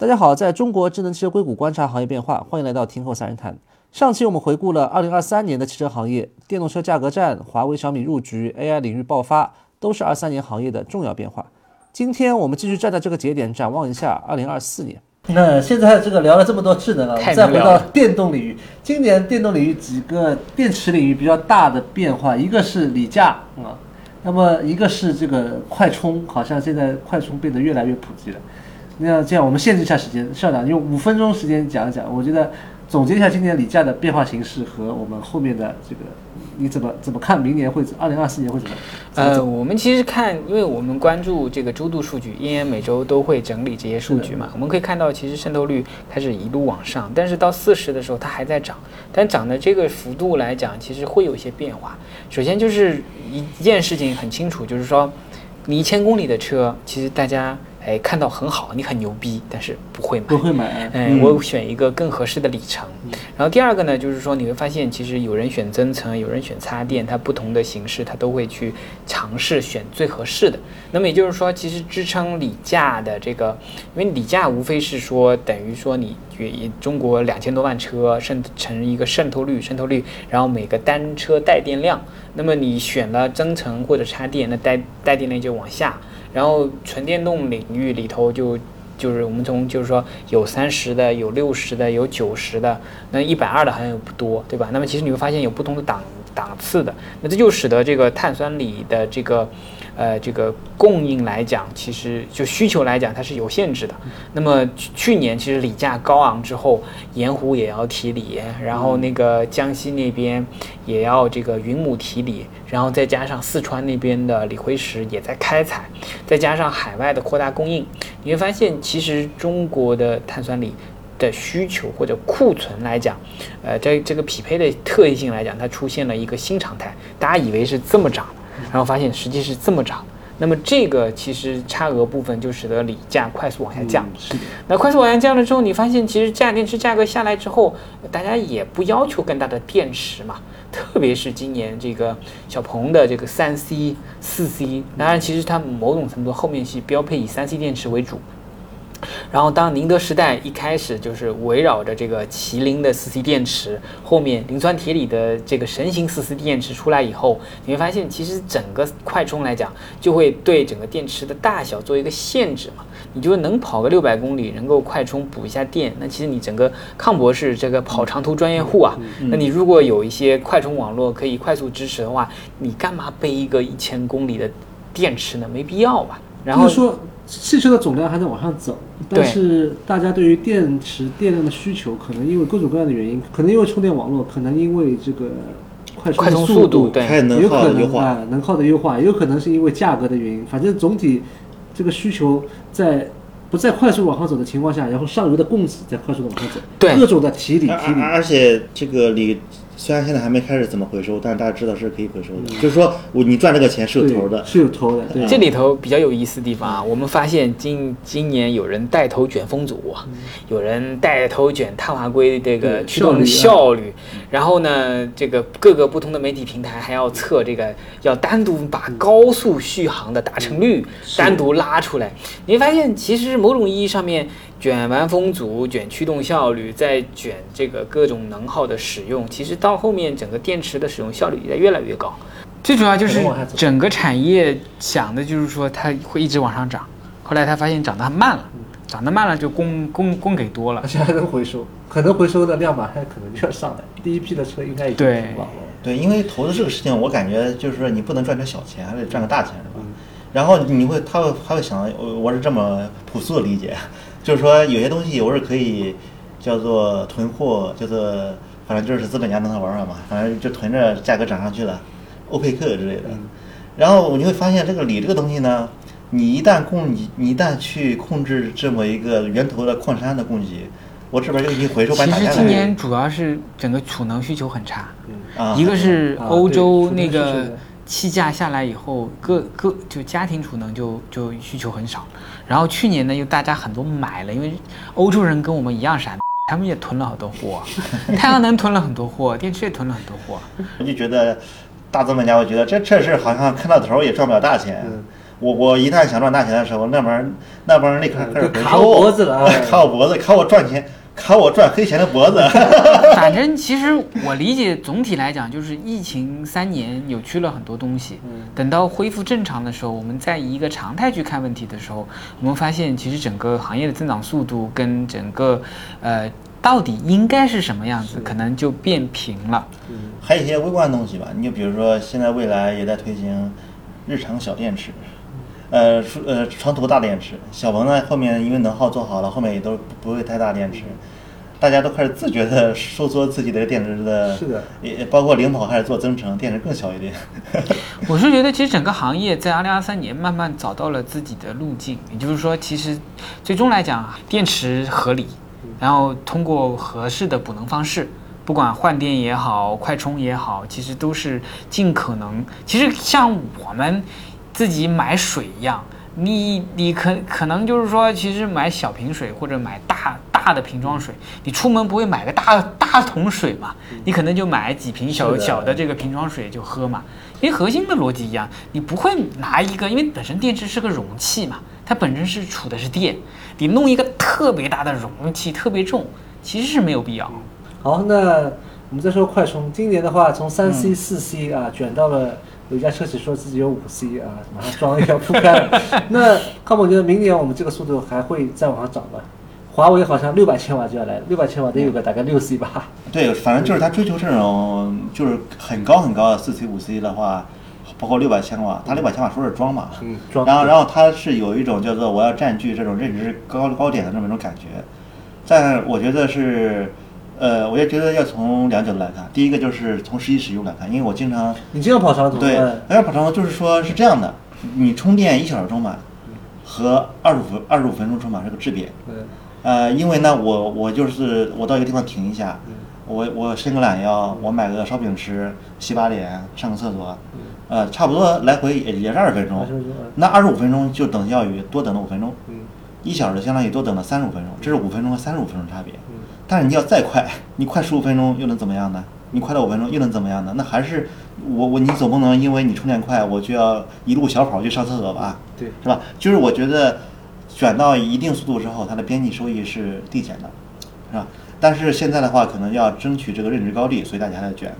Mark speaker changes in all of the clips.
Speaker 1: 大家好，在中国智能汽车硅谷观察行业变化，欢迎来到听后三人谈。上期我们回顾了2023年的汽车行业，电动车价格战、华为、小米入局、AI 领域爆发，都是23年行业的重要变化。今天我们继续站在这个节点，展望一下2024年。那现在这个聊了这么多智能了，我们再回到电动领域。今年电动领域几个电池领域比较大的变化，一个是锂价啊，那么一个是这个快充，好像现在快充变得越来越普及了。那这样我们限制一下时间，校长用五分钟时间讲一讲，我觉得。总结一下今年锂价的变化形势和我们后面的这个，你怎么怎么看明年会二零二四年会怎么？
Speaker 2: 呃，我们其实看，因为我们关注这个周度数据，因为每周都会整理这些数据嘛。我们可以看到，其实渗透率开始一路往上，但是到四十的时候它还在涨，但涨的这个幅度来讲，其实会有一些变化。首先就是一一件事情很清楚，就是说，你一千公里的车，其实大家。哎，看到很好，你很牛逼，但是不会买，
Speaker 1: 不会买。
Speaker 2: 哎，我选一个更合适的里程。然后第二个呢，就是说你会发现，其实有人选增程，有人选插电，它不同的形式，它都会去尝试选最合适的。那么也就是说，其实支撑锂价的这个，因为锂价无非是说等于说你中国两千多万车渗成一个渗透率，渗透率，然后每个单车带电量，那么你选了增程或者插电，那带带电量就往下。然后纯电动领域里头就就是我们从就是说有三十的有六十的有九十的那一百二的好像也不多对吧？那么其实你会发现有不同的档档次的，那这就使得这个碳酸锂的这个。呃，这个供应来讲，其实就需求来讲，它是有限制的。那么去年其实锂价高昂之后，盐湖也要提锂，然后那个江西那边也要这个云母提锂，然后再加上四川那边的锂辉石也在开采，再加上海外的扩大供应，你会发现其实中国的碳酸锂的需求或者库存来讲，呃，在这个匹配的特异性来讲，它出现了一个新常态。大家以为是这么涨。然后发现实际是这么涨，那么这个其实差额部分就使得锂价快速往下降。
Speaker 1: 是。
Speaker 2: 那快速往下降了之后，你发现其实价电池价格下来之后，大家也不要求更大的电池嘛。特别是今年这个小鹏的这个三 C、四 C，当然其实它某种程度后面是标配以三 C 电池为主。然后，当宁德时代一开始就是围绕着这个麒麟的四 C 电池，后面磷酸铁锂的这个神行四 C 电池出来以后，你会发现，其实整个快充来讲，就会对整个电池的大小做一个限制嘛。你就能跑个六百公里，能够快充补一下电，那其实你整个康博士这个跑长途专业户啊，那你如果有一些快充网络可以快速支持的话，你干嘛背一个一千公里的电池呢？没必要吧。然后
Speaker 1: 说。汽车的总量还在往上走，但是大家对于电池电量的需求，可能因为各种各样的原因，可能因为充电网络，可能因为这个快充速度，
Speaker 2: 对，
Speaker 1: 有可能啊能耗的优化，也有可能是因为价格的原因。反正总体这个需求在不在快速往上走的情况下，然后上游的供给在快速的往上走，
Speaker 2: 对，
Speaker 1: 各种的提锂提锂，
Speaker 3: 而且这个锂。虽然现在还没开始怎么回收，但是大家知道是可以回收的。就是说我你赚这个钱是有头的，
Speaker 1: 是有头的。
Speaker 2: 这里头比较有意思的地方啊，我们发现今今年有人带头卷风阻，有人带头卷碳化硅这个驱动效率，然后呢，这个各个不同的媒体平台还要测这个，要单独把高速续航的达成率单独拉出来。你会发现，其实某种意义上面。卷完风阻，卷驱动效率，再卷这个各种能耗的使用，其实到后面整个电池的使用效率也在越来越高。最主要就是整个产业想的就是说它会一直往上涨，后来他发现涨得慢了，涨得慢了就供供供给多了，
Speaker 1: 而且还能回收，可能回收的量马上可能就要上来。第一批的车应该已经
Speaker 2: 对
Speaker 3: 对，因为投资这个事情，我感觉就是说你不能赚点小钱，还得赚个大钱，是吧？然后你会他会他会想，我我是这么朴素的理解。就是说，有些东西我是可以叫做囤货，叫做反正就是资本家弄他玩玩嘛，反正就囤着，价格涨上去了，欧佩克之类的。然后你会发现，这个锂这个东西呢，你一旦供你你一旦去控制这么一个源头的矿山的供给，我这边就已经回收。
Speaker 2: 其实今年主要是整个储能需求很差，一个是欧洲那个。气价下来以后，各各就家庭储能就就需求很少，然后去年呢又大家很多买了，因为欧洲人跟我们一样傻，他们也囤了好多货，太阳能囤了很多货，电池也囤了很多货。
Speaker 3: 我就觉得大资本家，我觉得这这事好像看到头也赚不了大钱。我我一旦想赚大钱的时候，那帮人那帮人立刻开始
Speaker 1: 就卡我脖子了哎
Speaker 3: 卡我脖子，卡我赚钱，卡我赚黑钱的脖子。
Speaker 2: 反正 其实我理解，总体来讲就是疫情三年扭曲了很多东西。等到恢复正常的时候，我们再以一个常态去看问题的时候，我们发现其实整个行业的增长速度跟整个呃到底应该是什么样子，可能就变平了。
Speaker 3: 还有一些微观的东西吧，你就比如说现在未来也在推行日常小电池，呃，数呃长途大电池，小鹏呢后面因为能耗做好了，后面也都不会太大电池。大家都开始自觉的收缩自己的电池的，
Speaker 1: 是的，
Speaker 3: 也包括领跑开始做增程，电池更小一点。
Speaker 2: 我是觉得，其实整个行业在二零二三年慢慢找到了自己的路径，也就是说，其实最终来讲，电池合理，然后通过合适的补能方式，不管换电也好，快充也好，其实都是尽可能。其实像我们自己买水一样，你你可可能就是说，其实买小瓶水或者买大大的瓶装水，你出门不会买个大大桶水嘛？你可能就买几瓶小小的这个瓶装水就喝嘛。因为核心的逻辑一样，你不会拿一个，因为本身电池是个容器嘛，它本身是储的是电，你弄一个特别大的容器，特别重，其实是没有必要。
Speaker 1: 好，那我们再说快充，今年的话从三
Speaker 3: 嗯
Speaker 1: C、四 C 啊卷到了。有一家车企说自己有五 C 啊，马上装一要铺开了。那康总觉得明年我们这个速度还会再往上涨吗？华为好像六百千瓦就要来了，六百千瓦得有个大概六 C 吧。
Speaker 3: 对，反正就是他追求这种就是很高很高的四 C 五 C 的话，包括六百千瓦，他六百千瓦说是装嘛，
Speaker 1: 嗯装
Speaker 3: 然后然后他是有一种叫做我要占据这种认知高高点的这么一种感觉，但我觉得是，呃，我也觉得要从两角度来看，第一个就是从实际使用来看，因为我经常
Speaker 1: 你经常跑长途，
Speaker 3: 对
Speaker 1: 嗯，
Speaker 3: 而跑长途就是说是这样的，你充电一小时充满和二十五分二十五分钟充满是个质变。
Speaker 1: 嗯
Speaker 3: 呃，因为呢，我我就是我到一个地方停一下，我我伸个懒腰，我买个烧饼吃，洗把脸，上个厕所，呃，差不多来回也也是二十分钟
Speaker 1: 20分钟嗯，
Speaker 3: 那二十五分钟就等效于多等了五分钟，
Speaker 1: 嗯
Speaker 3: 一小时相当于多等了三十五分钟，这是五分钟和三十五分钟差别。但是你要再快，你快十五分钟又能怎么样呢？你快到五分钟又能怎么样呢？那还是我我你总不能因为你充电快，我就要一路小跑去上厕所吧？
Speaker 1: 对
Speaker 3: 是吧？就是我觉得卷到一定速度之后，它的边际收益是递减的，是吧？但是现在的话，可能要争取这个认知高地，所以大家还在卷。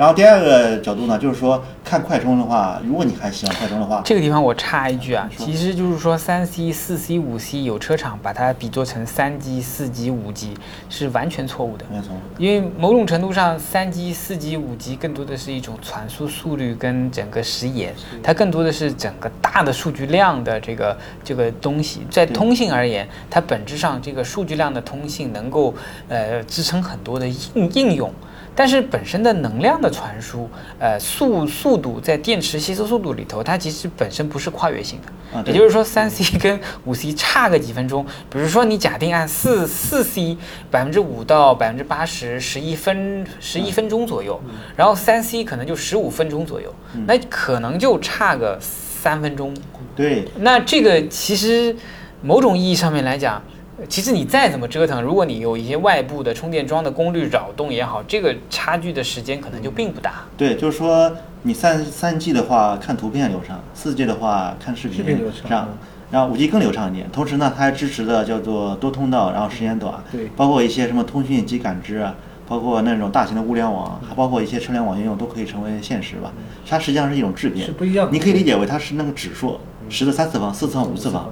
Speaker 3: 然后第二个角度呢，就是说看快充的话，如果你还喜欢快充的话，
Speaker 2: 这个地方我插一句啊，其实就是说三 C、四 C、五 C 有车厂把它比作成三 G、四 G、五 G 是完全错误的。
Speaker 3: 没错，
Speaker 2: 因为某种程度上，三 G、四 G、五 G 更多的是一种传输速率跟整个时延，它更多的是整个大的数据量的这个这个东西。在通信而言，它本质上这个数据量的通信能够呃支撑很多的应应用。但是本身的能量的传输，呃，速速度在电池吸收速度里头，它其实本身不是跨越性的。
Speaker 3: 啊
Speaker 2: 也就是说，三 C 跟五 C 差个几分钟，比如说你假定按四四 C 百分之五到百分之八十，十一分十一分钟左右，然后三 C 可能就十五分钟左右，那可能就差个三分钟。
Speaker 3: 对，
Speaker 2: 那这个其实某种意义上面来讲，其实你再怎么折腾，如果你有一些外部的充电桩的功率扰动也好，这个差距的时间可能就并不大。
Speaker 3: 对，就是说你三三 G 的话看图片流畅，四 G 的话看视频
Speaker 1: 流畅
Speaker 3: 然后五 G 更流畅一点。同时呢，它还支持的叫做多通道，然后时间短，
Speaker 1: 对
Speaker 3: 包括一些什么通讯及感知啊，包括那种大型的物联网，还包括一些车联网应用都可以成为现实吧。它实际上是一种质变，
Speaker 1: 是不一样的
Speaker 3: 你可以理解为它是那个指数，十的三次方、四次方、五次方。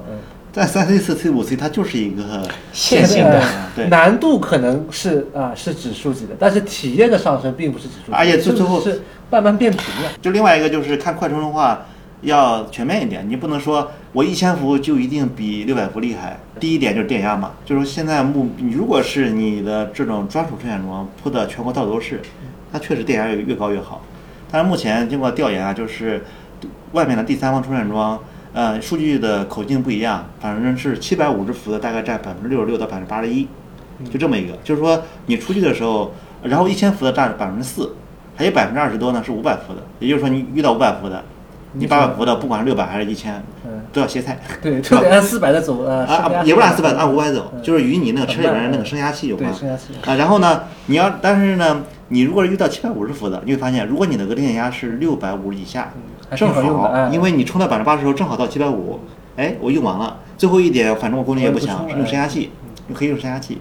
Speaker 1: 嗯
Speaker 3: 在三 C、四 C、五 C，它就是一个
Speaker 2: 线性的
Speaker 3: 对
Speaker 1: 难度可能是啊是指数级的，但是体验的上升并不是指数级，
Speaker 3: 而且最
Speaker 1: 是
Speaker 3: 最后
Speaker 1: 是慢慢变平了。
Speaker 3: 就另外一个就是看快充的话，要全面一点，你不能说我一千伏就一定比六百伏厉害。第一点就是电压嘛，就是说现在目，你如果是你的这种专属充电桩铺的全国到处都是，它确实电压越越高越好。但是目前经过调研啊，就是外面的第三方充电桩，呃，数据的口径不一样，反正是七百五十伏的大概占百分之六十六到百分之八十一，就这么一个，就是说你出去的时候，然后一千伏的占百分之四，还有百分之二十多呢是五百伏的，也就是说你遇到五百伏的，你八百伏的，不管是六百还是一千
Speaker 1: 嗯，
Speaker 3: 都要歇菜。
Speaker 1: 对，就得按四百的走呃，
Speaker 3: 啊啊，也不是按四百，按五百走，
Speaker 1: 嗯
Speaker 3: 就是与你那个车里
Speaker 1: 很慢
Speaker 3: 边那个升压器有关
Speaker 1: 升压器
Speaker 3: 啊。然后呢，你要但是呢，你如果是遇到七百五十伏的，你会发现，如果你的额定电压是六百五以下，正
Speaker 1: 好
Speaker 3: 因为你充到百分之八十的时候正好到七百五，哎，我用完了，最后一点反正我功率也不强，用升压器，你可以用升压器。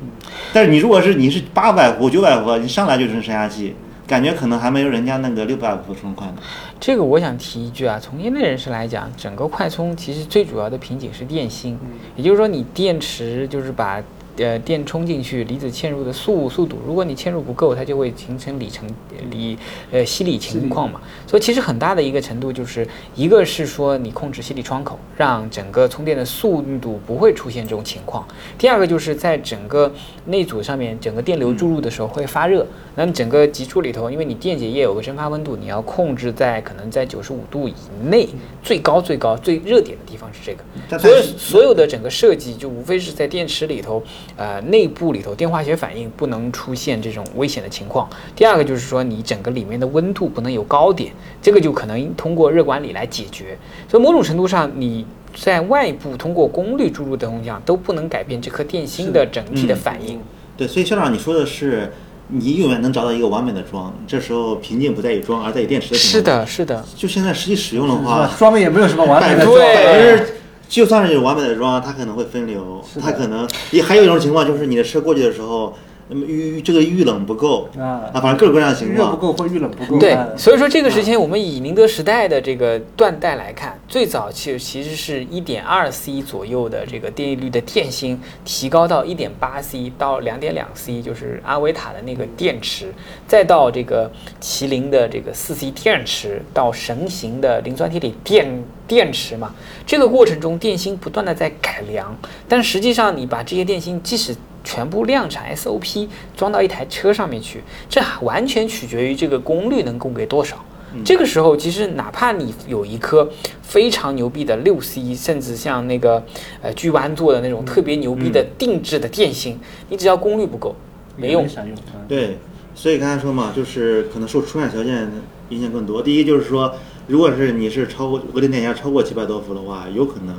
Speaker 3: 但是你如果是你是八百伏、九百伏，你上来就用升压器，感觉可能还没有人家那个六百伏充快呢。
Speaker 2: 这个我想提一句啊，从业内人士来讲，整个快充其实最主要的瓶颈是电芯，也就是说你电池就是把呃电充进去，离子嵌入的速速度，如果你嵌入不够，它就会形成里程里呃吸力情况嘛。所以其实很大的一个程度就是一个是说你控制吸力窗口，让整个充电的速度不会出现这种情况；第二个就是在整个内组上面，整个电流注入的时候会发热，那么整个极处里头，因为你电解液有个蒸发温度，你要控制在可能在九十五度以内，最高最高最热点的地方是这个。所有
Speaker 3: 但但是
Speaker 2: 所有的整个设计就无非是在电池里头，呃，内部里头电化学反应不能出现这种危险的情况。第二个就是说你整个里面的温度不能有高点，这个就可能通过热管理来解决。所以某种程度上你。在外部通过功率注入的东西上都不能改变这颗电芯的整体的反应。
Speaker 3: 对，所以校长你说的是，你永远能找到一个完美的桩，这时候瓶颈不在于桩，而在于电池的情
Speaker 2: 是。的，是的。
Speaker 3: 就现在实际使用的话，
Speaker 1: 装备也没有什么完美的
Speaker 2: 对
Speaker 3: 就算是有完美的桩，它可能会分流，它可能也还有一种情况就是你的车过去的时候，那么遇这个遇冷不够
Speaker 1: 啊
Speaker 3: 反正各种各样的情况。
Speaker 1: 热不够或遇冷不够。
Speaker 2: 对
Speaker 1: 哎，
Speaker 2: 所以说这个时间我们以宁德时代的这个断代来看，最早其实其实是一点二 C 左右的这个电力率的电芯，提高到一点八 C 到两点两 C，就是阿维塔的那个电池，再到这个麒麟的这个四 C 电池，到神行的磷酸铁锂电电池嘛。这个过程中电芯不断的在改良，但实际上你把这些电芯即使全部量产 SOP 装到一台车上面去，这完全取决于这个功率能供给多少。这个时候，其实哪怕你有一颗非常牛逼的六 C，甚至像那个呃巨湾做的那种特别牛逼的定制的电芯，你只要功率不够，没用。
Speaker 1: 啥用。嗯
Speaker 3: 对，所以刚才说嘛，就是可能受出厂条件影响更多。第一就是说，如果是你是超过额定电压超过七百多伏的话，有可能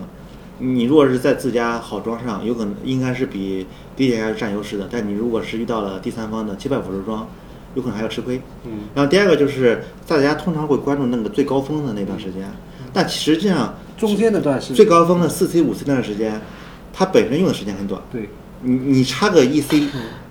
Speaker 3: 你如果是在自家好装上，有可能应该是比低电压占优势的。但你如果是遇到了第三方的七百五十装，有可能还要吃亏。
Speaker 1: 嗯。
Speaker 3: 然后第二个就是大家通常会关注那个最高峰的那段时间，但实际上
Speaker 1: 中间那段是
Speaker 3: 最高峰的四 C、五 C 那段时间，它本身用的时间很短。
Speaker 1: 对，
Speaker 3: 你你差个一 C，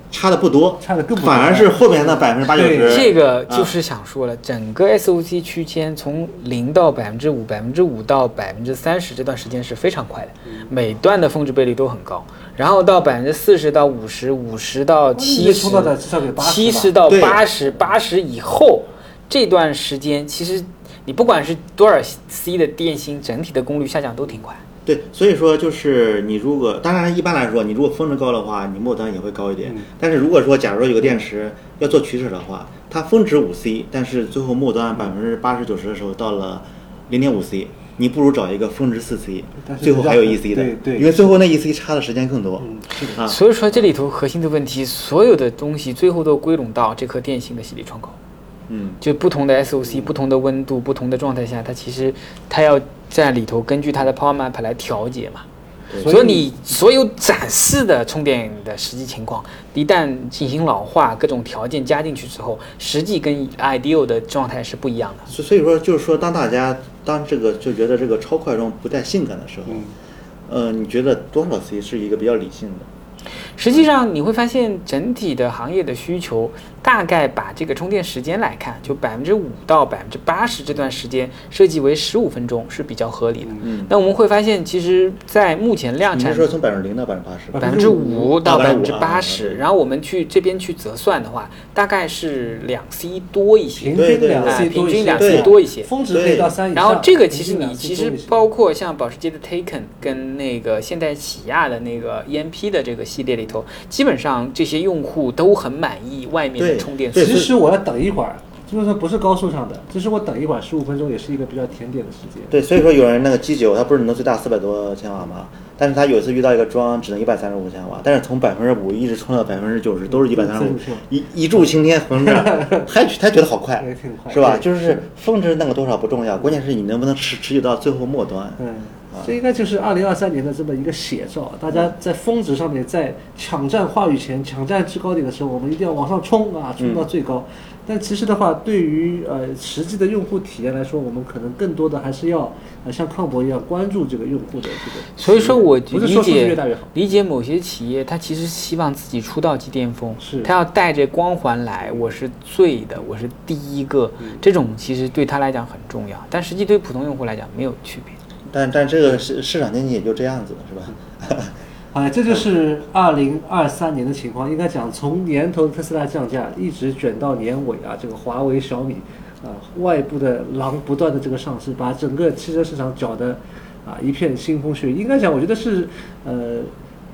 Speaker 3: 差的不多，
Speaker 1: 差的更多
Speaker 3: 反而是后面那百分之八九
Speaker 1: 对
Speaker 3: 十。
Speaker 2: 这个
Speaker 3: 啊
Speaker 2: 就是想说了，整个 SOC 区间从零到百分之五、百分之五到百分之三十这段时间是非常快的，每段的峰值倍率都很高。然后到百分之四十到五十、五十到七十
Speaker 1: 你冲到的至少得80吧
Speaker 2: 七十到八十、八十以后这段时间，其实你不管是多少 C 的电芯，整体的功率下降都挺快。
Speaker 3: 对，所以说就是你如果，当然一般来说，你如果峰值高的话，你末端也会高一点。
Speaker 1: 嗯
Speaker 3: 但是如果说假如说有个电池要做取舍的话，它峰值五 C，但是最后末端百分之八十九十的时候到了零点五 C，你不如找一个峰值四 C，最后还有
Speaker 1: 比较
Speaker 3: E C 的，
Speaker 1: 对对
Speaker 3: 因为最后那一 C 差的时间更多。
Speaker 1: 嗯，是的。
Speaker 3: 啊，
Speaker 2: 所以说这里头核心的问题，所有的东西最后都归拢到这颗电芯的吸力窗口。
Speaker 3: 嗯，
Speaker 2: 就不同的 SOC、不同的温度、不同的状态下，它其实它要在里头根据它的 power map 来调节嘛。所以你所有展示的充电的实际情况，一旦进行老化，各种条件加进去之后，实际跟 ideal 的状态是不一样的。
Speaker 3: 所所以说就是说，当大家当这个就觉得这个超快充不太性感的时候，
Speaker 1: 嗯
Speaker 3: 呃，你觉得多少 C 是一个比较理性的？
Speaker 2: 实际上你会发现，整体的行业的需求大概把这个充电时间来看，就百分之五到百分之八十这段时间设计为十五分钟是比较合理的。
Speaker 3: 嗯，
Speaker 2: 那我们会发现，其实，在目前量产
Speaker 3: 你是说从百分之零到百分之八十？
Speaker 2: 百分之五到百分之
Speaker 3: 啊
Speaker 2: 八十，然后我们去这边去折算的话，大概是两 C 多一些
Speaker 1: 平，
Speaker 3: 对对
Speaker 1: 均两
Speaker 2: 哎
Speaker 1: C
Speaker 2: 平均两 C 多一些。
Speaker 1: 峰值可以到三以上。
Speaker 2: 然后这个其实你其实包括像保时捷的 Taken 跟那个现代起亚的那个 EMP 的这个系列里头，基本上这些用户都很满意外面的充电
Speaker 3: 对
Speaker 2: 速度。
Speaker 1: 其实我要等一会儿，就是说不是高速上的，只是我等一会儿十五分钟也是一个比较甜点的时间。
Speaker 3: 对，所以说有人那个 G 九，它不是能最大四百多千瓦吗？但是他有一次遇到一个桩只能一百三十五千瓦，但是从百分之五一直充到百分之九十，都是一百三十五
Speaker 1: 35千瓦，
Speaker 3: 一一柱擎天横着，还还觉得好快
Speaker 1: 也挺快，
Speaker 3: 是吧？就是峰值那个多少不重要，关键是你能不能持持续到最后末端。
Speaker 1: 嗯，这应该就是二零二三年的这么一个写照。大家在峰值上面，在抢占话语权、抢占制高点的时候，我们一定要往上冲啊，冲到最高。但其实的话，对于呃实际的用户体验来说，我们可能更多的还是要呃像康博一样关注这个用户的这个。
Speaker 2: 所以说我理
Speaker 1: 不是说数字越
Speaker 2: 解
Speaker 1: 大越好。
Speaker 2: 理解某些企业，他其实希望自己出道即巅峰，
Speaker 1: 是
Speaker 2: 他要带着光环来，我是最的，我是第一个，
Speaker 1: 嗯
Speaker 2: 这种其实对他来讲很重要，但实际对普通用户来讲没有区别。
Speaker 3: 但但这个市市场经济也就这样子了，是吧？
Speaker 1: 哎，这就是二零二三年的情况。应该讲，从年头特斯拉降价，一直卷到年尾啊，这个华为、小米，啊，外部的狼不断的这个上市，把整个汽车市场搅得啊一片腥风血雨。应该讲，我觉得是呃，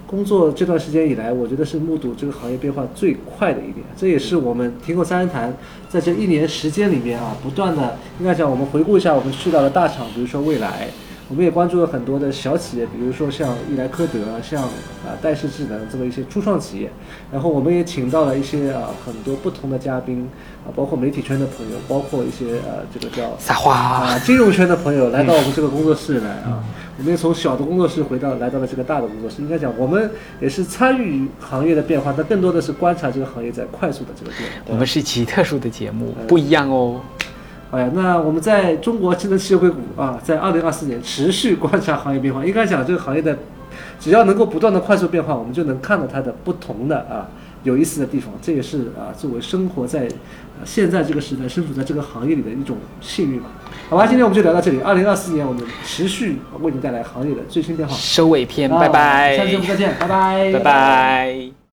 Speaker 1: 工作这段时间以来，我觉得是目睹这个行业变化最快的一年。这也是我们听过三人谈在这一年时间里面啊，不断的应该讲，我们回顾一下，我们去到了大厂，比如说蔚来。我们也关注了很多的小企业，比如说像易莱科德、像啊戴氏智能这么一些初创企业，然后我们也请到了一些啊很多不同的嘉宾啊，包括媒体圈的朋友，包括一些呃这个叫
Speaker 2: 撒花
Speaker 1: 啊金融圈的朋友来到我们这个工作室来啊，我们也从小的工作室回到来到了这个大的工作室。应该讲，我们也是参与行业的变化，但更多的是观察这个行业在快速的这个变化。
Speaker 2: 我们是一期特殊的节目，不一样哦。
Speaker 1: 哎呀，那我们在中国智能汽车硅谷啊，在二零二四年持续观察行业变化。应该讲，这个行业的只要能够不断的快速变化，我们就能看到它的不同的啊有意思的地方。这也是啊作为生活在、呃、现在这个时代、身处在这个行业里的一种幸运吧。好吧，今天我们就聊到这里。二零二四年，我们持续为您带来行业的最新变化。
Speaker 2: 收尾篇，
Speaker 1: 啊
Speaker 2: 拜拜，
Speaker 1: 下期节目再见，拜拜，
Speaker 2: 拜拜。